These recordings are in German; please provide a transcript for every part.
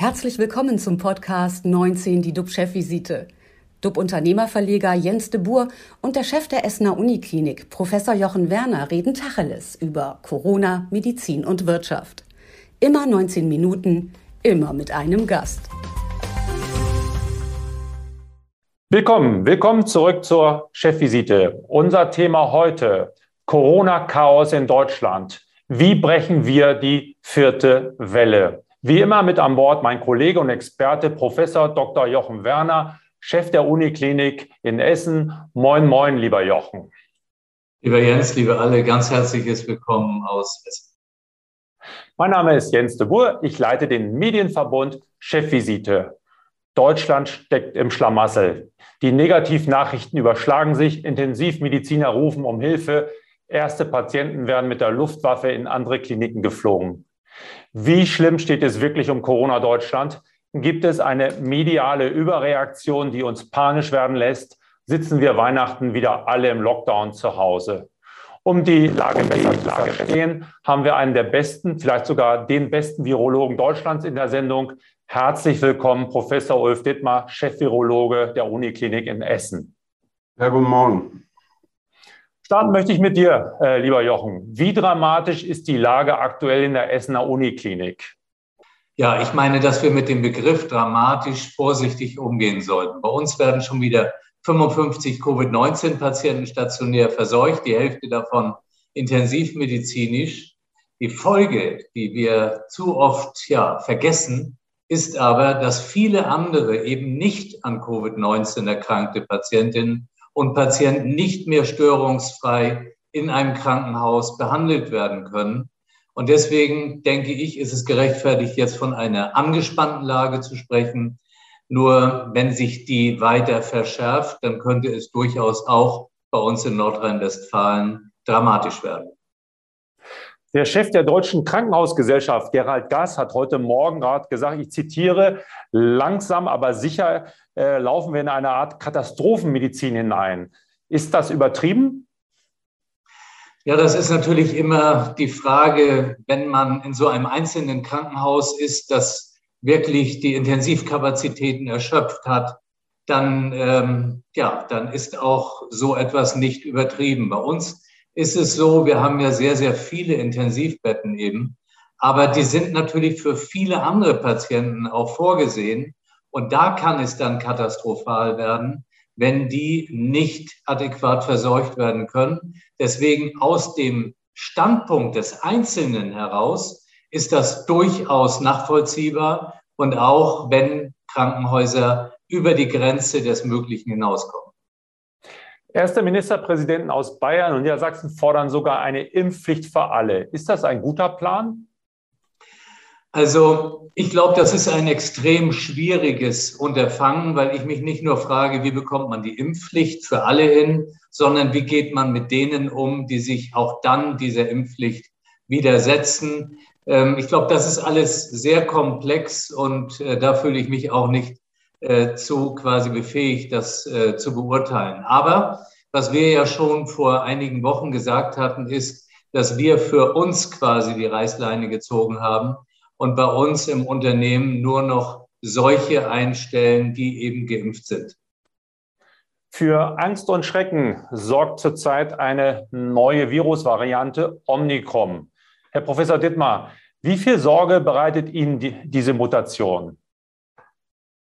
Herzlich willkommen zum Podcast 19, die DUB-Chefvisite. DUB-Unternehmerverleger Jens de Boer und der Chef der Essener Uniklinik, Professor Jochen Werner, reden Tacheles über Corona, Medizin und Wirtschaft. Immer 19 Minuten, immer mit einem Gast. Willkommen, willkommen zurück zur Chefvisite. Unser Thema heute, Corona-Chaos in Deutschland. Wie brechen wir die vierte Welle? Wie immer mit an Bord mein Kollege und Experte Professor Dr. Jochen Werner, Chef der Uniklinik in Essen. Moin, moin, lieber Jochen. Lieber Jens, liebe alle, ganz herzliches Willkommen aus Essen. Mein Name ist Jens de Boer. Ich leite den Medienverbund Chefvisite. Deutschland steckt im Schlamassel. Die Negativnachrichten überschlagen sich. Intensivmediziner rufen um Hilfe. Erste Patienten werden mit der Luftwaffe in andere Kliniken geflogen. Wie schlimm steht es wirklich um Corona Deutschland? Gibt es eine mediale Überreaktion, die uns panisch werden lässt? Sitzen wir Weihnachten wieder alle im Lockdown zu Hause? Um die Lage besser zu verstehen, haben wir einen der besten, vielleicht sogar den besten Virologen Deutschlands in der Sendung. Herzlich willkommen, Professor Ulf Dittmar, Chefvirologe der Uniklinik in Essen. Ja, guten Morgen. Starten möchte ich mit dir, äh, lieber Jochen. Wie dramatisch ist die Lage aktuell in der Essener Uniklinik? Ja, ich meine, dass wir mit dem Begriff dramatisch vorsichtig umgehen sollten. Bei uns werden schon wieder 55 Covid-19-Patienten stationär verseucht, die Hälfte davon intensivmedizinisch. Die Folge, die wir zu oft ja, vergessen, ist aber, dass viele andere eben nicht an Covid-19 erkrankte Patientinnen und Patienten nicht mehr störungsfrei in einem Krankenhaus behandelt werden können. Und deswegen denke ich, ist es gerechtfertigt, jetzt von einer angespannten Lage zu sprechen. Nur wenn sich die weiter verschärft, dann könnte es durchaus auch bei uns in Nordrhein-Westfalen dramatisch werden. Der Chef der Deutschen Krankenhausgesellschaft, Gerald Gass, hat heute Morgen gerade gesagt, ich zitiere, langsam aber sicher äh, laufen wir in eine Art Katastrophenmedizin hinein. Ist das übertrieben? Ja, das ist natürlich immer die Frage, wenn man in so einem einzelnen Krankenhaus ist, das wirklich die Intensivkapazitäten erschöpft hat, dann, ähm, ja, dann ist auch so etwas nicht übertrieben. Bei uns ist es so, wir haben ja sehr, sehr viele Intensivbetten eben, aber die sind natürlich für viele andere Patienten auch vorgesehen. Und da kann es dann katastrophal werden, wenn die nicht adäquat verseucht werden können. Deswegen aus dem Standpunkt des Einzelnen heraus ist das durchaus nachvollziehbar und auch wenn Krankenhäuser über die Grenze des Möglichen hinauskommen. Erste Ministerpräsidenten aus Bayern und Niedersachsen fordern sogar eine Impfpflicht für alle. Ist das ein guter Plan? Also ich glaube, das ist ein extrem schwieriges Unterfangen, weil ich mich nicht nur frage, wie bekommt man die Impfpflicht für alle hin, sondern wie geht man mit denen um, die sich auch dann dieser Impfpflicht widersetzen. Ähm, ich glaube, das ist alles sehr komplex und äh, da fühle ich mich auch nicht äh, zu quasi befähigt, das äh, zu beurteilen. Aber was wir ja schon vor einigen Wochen gesagt hatten, ist, dass wir für uns quasi die Reißleine gezogen haben und bei uns im Unternehmen nur noch solche einstellen, die eben geimpft sind. Für Angst und Schrecken sorgt zurzeit eine neue Virusvariante Omnicrom. Herr Professor Dittmar, wie viel Sorge bereitet Ihnen die, diese Mutation?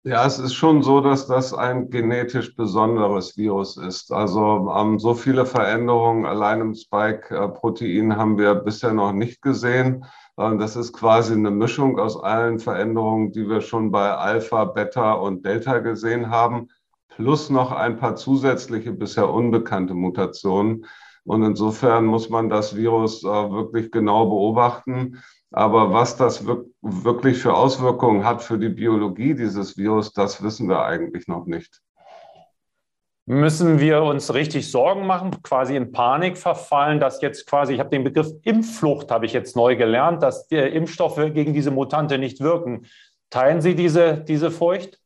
Ja, es ist schon so, dass das ein genetisch besonderes Virus ist. Also ähm, so viele Veränderungen allein im Spike-Protein haben wir bisher noch nicht gesehen. Ähm, das ist quasi eine Mischung aus allen Veränderungen, die wir schon bei Alpha, Beta und Delta gesehen haben, plus noch ein paar zusätzliche bisher unbekannte Mutationen. Und insofern muss man das Virus äh, wirklich genau beobachten. Aber was das wirklich für Auswirkungen hat für die Biologie dieses Virus, das wissen wir eigentlich noch nicht. Müssen wir uns richtig Sorgen machen, quasi in Panik verfallen, dass jetzt quasi, ich habe den Begriff Impfflucht, habe ich jetzt neu gelernt, dass die Impfstoffe gegen diese Mutante nicht wirken. Teilen Sie diese, diese Furcht?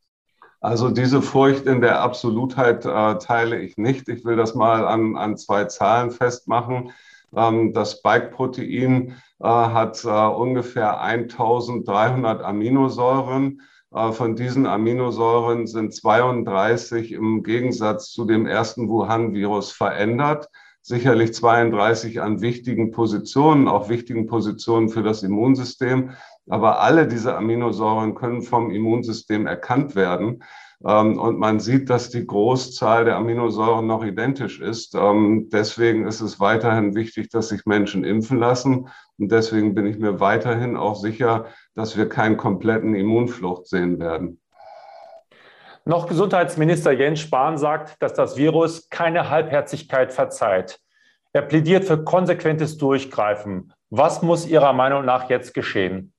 Also diese Furcht in der Absolutheit äh, teile ich nicht. Ich will das mal an, an zwei Zahlen festmachen. Ähm, das Spike-Protein äh, hat äh, ungefähr 1300 Aminosäuren. Äh, von diesen Aminosäuren sind 32 im Gegensatz zu dem ersten Wuhan-Virus verändert. Sicherlich 32 an wichtigen Positionen, auch wichtigen Positionen für das Immunsystem. Aber alle diese Aminosäuren können vom Immunsystem erkannt werden. Ähm, und man sieht, dass die Großzahl der Aminosäuren noch identisch ist. Ähm, deswegen ist es weiterhin wichtig, dass sich Menschen impfen lassen. Und deswegen bin ich mir weiterhin auch sicher, dass wir keinen kompletten Immunflucht sehen werden. Noch Gesundheitsminister Jens Spahn sagt, dass das Virus keine Halbherzigkeit verzeiht. Er plädiert für konsequentes Durchgreifen. Was muss Ihrer Meinung nach jetzt geschehen?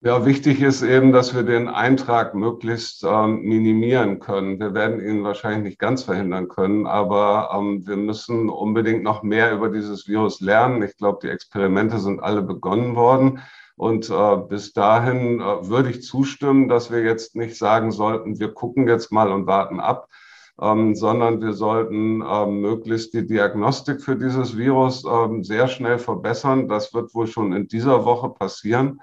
Ja, wichtig ist eben, dass wir den Eintrag möglichst ähm, minimieren können. Wir werden ihn wahrscheinlich nicht ganz verhindern können, aber ähm, wir müssen unbedingt noch mehr über dieses Virus lernen. Ich glaube, die Experimente sind alle begonnen worden. Und äh, bis dahin äh, würde ich zustimmen, dass wir jetzt nicht sagen sollten, wir gucken jetzt mal und warten ab, ähm, sondern wir sollten ähm, möglichst die Diagnostik für dieses Virus ähm, sehr schnell verbessern. Das wird wohl schon in dieser Woche passieren.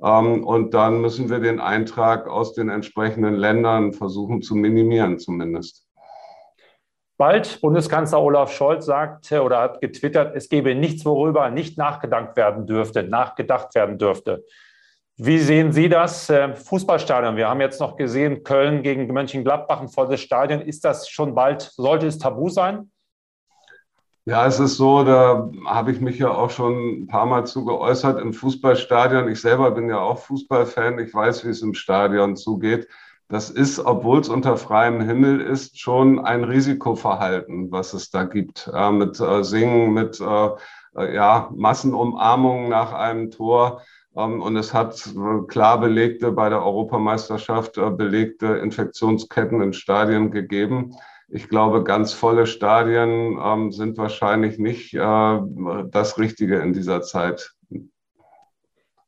Ähm, und dann müssen wir den Eintrag aus den entsprechenden Ländern versuchen zu minimieren zumindest. Bald Bundeskanzler Olaf Scholz sagte oder hat getwittert, es gebe nichts, worüber nicht nachgedacht werden dürfte, nachgedacht werden dürfte. Wie sehen Sie das? Äh, Fußballstadion. Wir haben jetzt noch gesehen, Köln gegen Mönchengladbach, ein volles Stadion. Ist das schon bald, sollte es tabu sein? Ja, es ist so, da habe ich mich ja auch schon ein paar Mal zu geäußert im Fußballstadion. Ich selber bin ja auch Fußballfan. Ich weiß, wie es im Stadion zugeht. Das ist, obwohl es unter freiem Himmel ist, schon ein Risikoverhalten, was es da gibt. Äh, mit äh, Singen, mit äh, äh ja, Massenumarmungen nach einem Tor. Ähm, und es hat äh, klar belegte, bei der Europameisterschaft äh, belegte Infektionsketten in Stadien gegeben ich glaube, ganz volle Stadien ähm, sind wahrscheinlich nicht äh, das Richtige in dieser Zeit.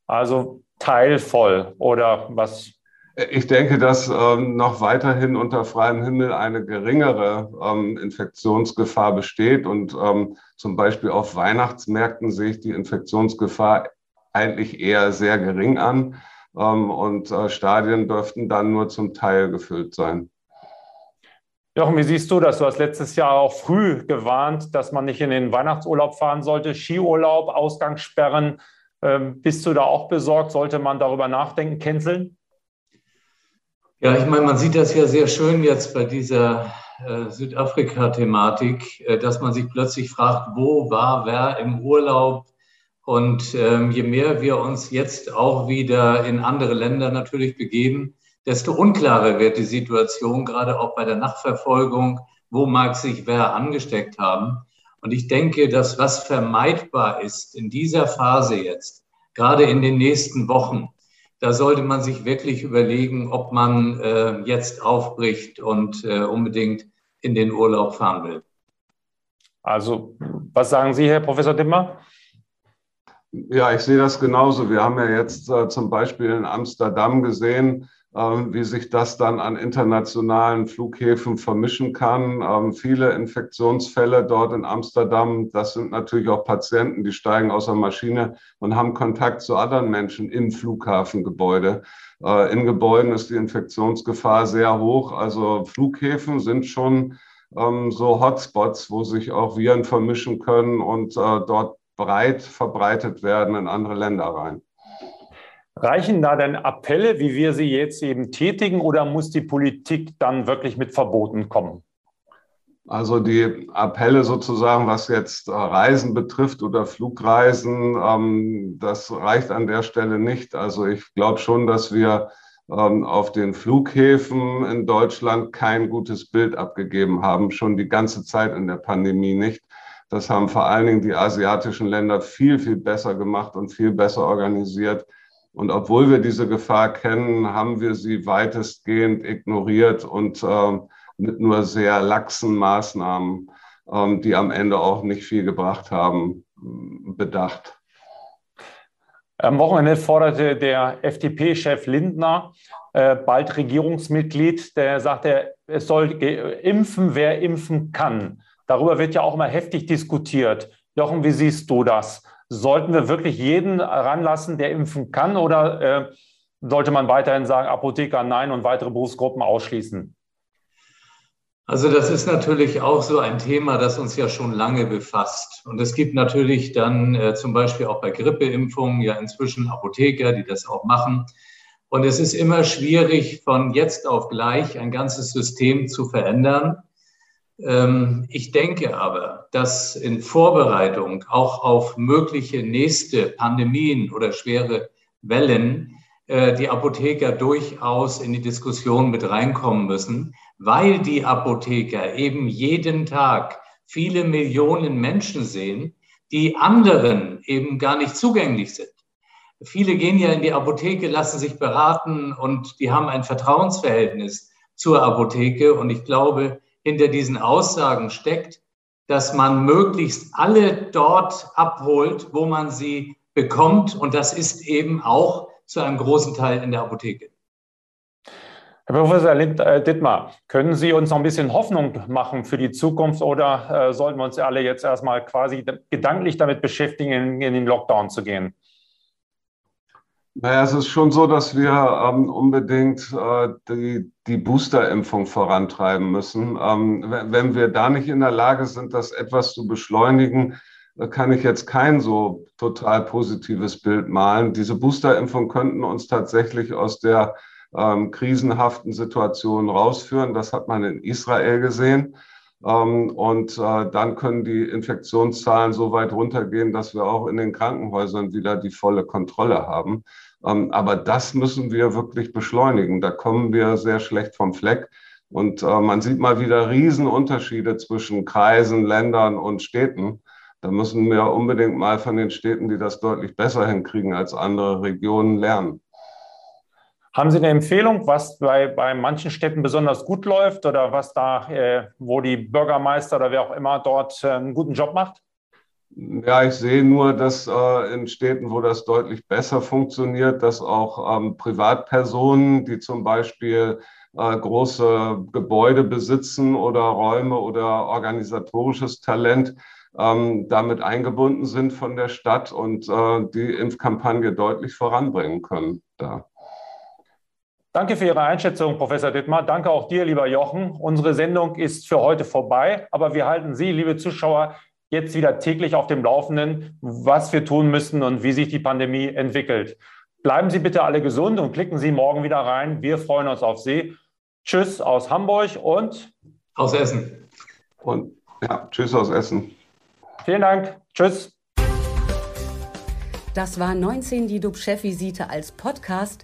Also teilvoll oder was? Ich denke, dass ähm, noch weiterhin unter freiem Himmel eine geringere ähm, Infektionsgefahr besteht. Und ähm, zum Beispiel auf Weihnachtsmärkten sehe ich die Infektionsgefahr eigentlich eher sehr gering an. Ähm, und äh, Stadien dürften dann nur zum Teil gefüllt sein. Jochen, wie siehst du das? Du hast letztes Jahr auch früh gewarnt, dass man nicht in den Weihnachtsurlaub fahren sollte, Skiurlaub, Ausgangssperren. Ähm, bist du da auch besorgt? Sollte man darüber nachdenken, canceln? Ja, ich meine, man sieht das ja sehr schön jetzt bei dieser äh, Südafrika-Thematik, äh, dass man sich plötzlich fragt, wo war wer im Urlaub? Und ähm, je mehr wir uns jetzt auch wieder in andere Länder natürlich begeben, desto unklarer wird die Situation, gerade auch bei der Nachverfolgung, wo mag sich wer angesteckt haben. Und ich denke, dass was vermeidbar ist in dieser Phase jetzt, gerade in den nächsten Wochen, da sollte man sich wirklich überlegen, ob man äh, jetzt aufbricht und äh, unbedingt in den Urlaub fahren will. Also, was sagen Sie, Herr Professor Dimmer? Ja, ich sehe das genauso. Wir haben ja jetzt äh, zum Beispiel in Amsterdam gesehen, wie sich das dann an internationalen Flughäfen vermischen kann. Ähm, viele Infektionsfälle dort in Amsterdam, das sind natürlich auch Patienten, die steigen aus der Maschine und haben Kontakt zu anderen Menschen im Flughafengebäude. Äh, in Gebäuden ist die Infektionsgefahr sehr hoch. Also Flughäfen sind schon ähm, so Hotspots, wo sich auch Viren vermischen können und äh, dort breit verbreitet werden in andere Länder rein. Reichen da denn Appelle, wie wir sie jetzt eben tätigen, oder muss die Politik dann wirklich mit Verboten kommen? Also die Appelle sozusagen, was jetzt äh, Reisen betrifft oder Flugreisen, ähm, das reicht an der Stelle nicht. Also ich glaube schon, dass wir ähm, auf den Flughäfen in Deutschland kein gutes Bild abgegeben haben, schon die ganze Zeit in der Pandemie nicht. Das haben vor allen Dingen die asiatischen Länder viel, viel besser gemacht und viel besser organisiert. Und obwohl wir diese Gefahr kennen, haben wir sie weitestgehend ignoriert und äh, mit nur sehr laxen Maßnahmen, äh, die am Ende auch nicht viel gebracht haben, bedacht. Am Wochenende forderte der FDP-Chef Lindner, äh, bald Regierungsmitglied, der sagte, es soll impfen, wer impfen kann. Darüber wird ja auch immer heftig diskutiert. Jochen, wie siehst du das? Sollten wir wirklich jeden ranlassen, der impfen kann, oder äh, sollte man weiterhin sagen, Apotheker nein und weitere Berufsgruppen ausschließen? Also das ist natürlich auch so ein Thema, das uns ja schon lange befasst. Und es gibt natürlich dann äh, zum Beispiel auch bei Grippeimpfungen ja inzwischen Apotheker, die das auch machen. Und es ist immer schwierig, von jetzt auf gleich ein ganzes System zu verändern. Ähm, ich denke aber, dass in Vorbereitung auch auf mögliche nächste Pandemien oder schwere Wellen äh, die Apotheker durchaus in die Diskussion mit reinkommen müssen, weil die Apotheker eben jeden Tag viele Millionen Menschen sehen, die anderen eben gar nicht zugänglich sind. Viele gehen ja in die Apotheke, lassen sich beraten und die haben ein Vertrauensverhältnis zur Apotheke. Und ich glaube, hinter diesen Aussagen steckt, dass man möglichst alle dort abholt, wo man sie bekommt. Und das ist eben auch zu einem großen Teil in der Apotheke. Herr Professor äh, Dittmar, können Sie uns noch ein bisschen Hoffnung machen für die Zukunft oder äh, sollten wir uns alle jetzt erstmal quasi gedanklich damit beschäftigen, in, in den Lockdown zu gehen? Naja, es ist schon so, dass wir ähm, unbedingt äh, die, die Boosterimpfung vorantreiben müssen. Ähm, wenn wir da nicht in der Lage sind, das etwas zu beschleunigen, kann ich jetzt kein so total positives Bild malen. Diese Boosterimpfung könnten uns tatsächlich aus der ähm, krisenhaften Situation rausführen. Das hat man in Israel gesehen. Ähm, und äh, dann können die Infektionszahlen so weit runtergehen, dass wir auch in den Krankenhäusern wieder die volle Kontrolle haben. Ähm, aber das müssen wir wirklich beschleunigen. Da kommen wir sehr schlecht vom Fleck. Und äh, man sieht mal wieder Riesenunterschiede zwischen Kreisen, Ländern und Städten. Da müssen wir unbedingt mal von den Städten, die das deutlich besser hinkriegen als andere Regionen, lernen. Haben Sie eine Empfehlung, was bei, bei manchen Städten besonders gut läuft oder was da, äh, wo die Bürgermeister oder wer auch immer dort äh, einen guten Job macht? Ja, ich sehe nur, dass äh, in Städten, wo das deutlich besser funktioniert, dass auch ähm, Privatpersonen, die zum Beispiel äh, große Gebäude besitzen oder Räume oder organisatorisches Talent, ähm, damit eingebunden sind von der Stadt und äh, die Impfkampagne deutlich voranbringen können. Da. Danke für Ihre Einschätzung, Professor Dittmar. Danke auch dir, lieber Jochen. Unsere Sendung ist für heute vorbei, aber wir halten Sie, liebe Zuschauer, jetzt wieder täglich auf dem Laufenden, was wir tun müssen und wie sich die Pandemie entwickelt. Bleiben Sie bitte alle gesund und klicken Sie morgen wieder rein. Wir freuen uns auf Sie. Tschüss aus Hamburg und aus Essen. Und ja, tschüss aus Essen. Vielen Dank. Tschüss. Das war 19 die DUB-Chefvisite als Podcast.